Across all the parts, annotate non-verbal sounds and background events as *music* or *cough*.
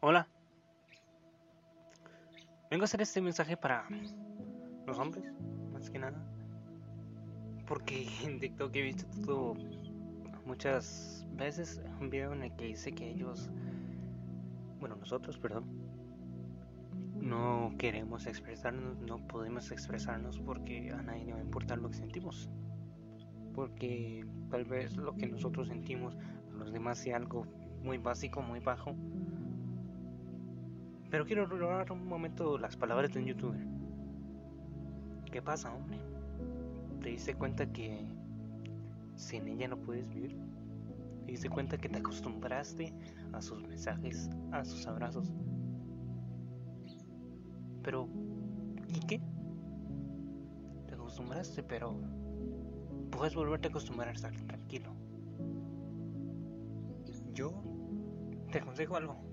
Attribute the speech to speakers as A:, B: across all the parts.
A: Hola. Vengo a hacer este mensaje para los hombres, más que nada. Porque *laughs* en TikTok he visto todo muchas veces un video en el que dice que ellos, bueno, nosotros, perdón, no queremos expresarnos, no podemos expresarnos porque a nadie le va a importar lo que sentimos. Porque tal vez lo que nosotros sentimos a los demás sea algo muy básico, muy bajo. Pero quiero recordar un momento las palabras de un youtuber. ¿Qué pasa, hombre? ¿Te diste cuenta que sin ella no puedes vivir? ¿Te diste cuenta que te acostumbraste a sus mensajes, a sus abrazos? Pero, ¿y qué? Te acostumbraste, pero puedes volverte a acostumbrar a estar tranquilo. Yo te aconsejo algo.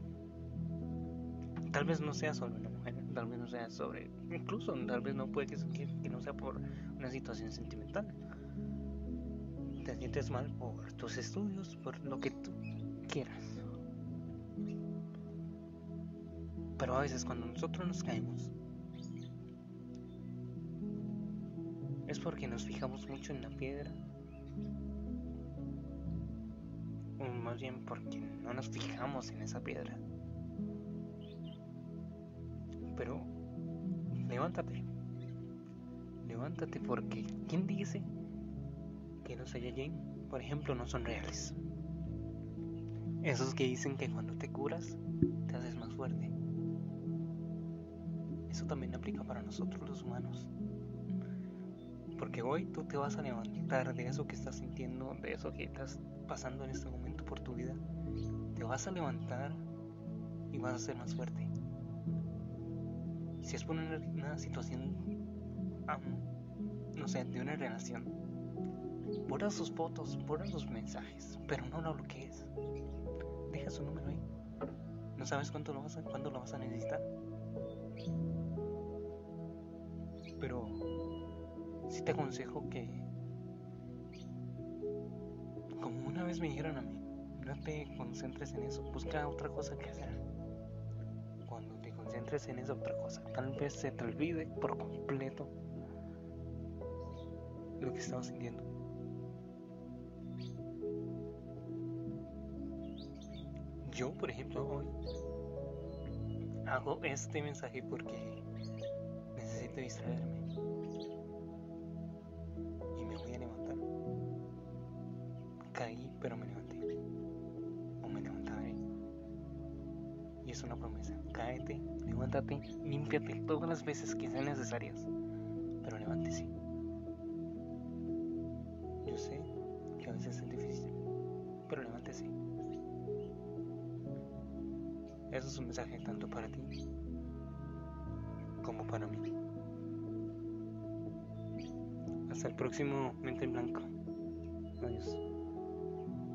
A: Tal vez no sea sobre una mujer, tal vez no sea sobre, incluso tal vez no puede que, que no sea por una situación sentimental. Te sientes mal por tus estudios, por lo que tú quieras. Pero a veces cuando nosotros nos caemos, es porque nos fijamos mucho en la piedra más bien porque no nos fijamos en esa piedra. Pero levántate. Levántate porque ¿quién dice que los Saiyajin, por ejemplo, no son reales? Esos que dicen que cuando te curas te haces más fuerte. Eso también aplica para nosotros los humanos. Porque hoy tú te vas a levantar de eso que estás sintiendo, de eso que estás pasando en este momento por tu vida. Te vas a levantar y vas a ser más fuerte. Si es por una, situación, no sé, de una relación, borra sus fotos, borra sus mensajes, pero no lo bloquees. Deja su número ahí. No sabes cuánto lo vas a, cuándo lo vas a necesitar. Pero si te aconsejo que, como una vez me dijeron a mí, no te concentres en eso, busca otra cosa que hacer. Concentres en esa otra cosa, tal vez se te olvide por completo lo que estabas sintiendo. Yo, por ejemplo, hoy hago este mensaje porque necesito distraerme. Caí, pero me levanté. Es una promesa. Cáete, levántate, límpiate todas las veces que sean necesarias. Pero levántese. Yo sé que a veces es difícil, pero levántese. Eso es un mensaje tanto para ti como para mí. Hasta el próximo Mente en Blanco. Adiós.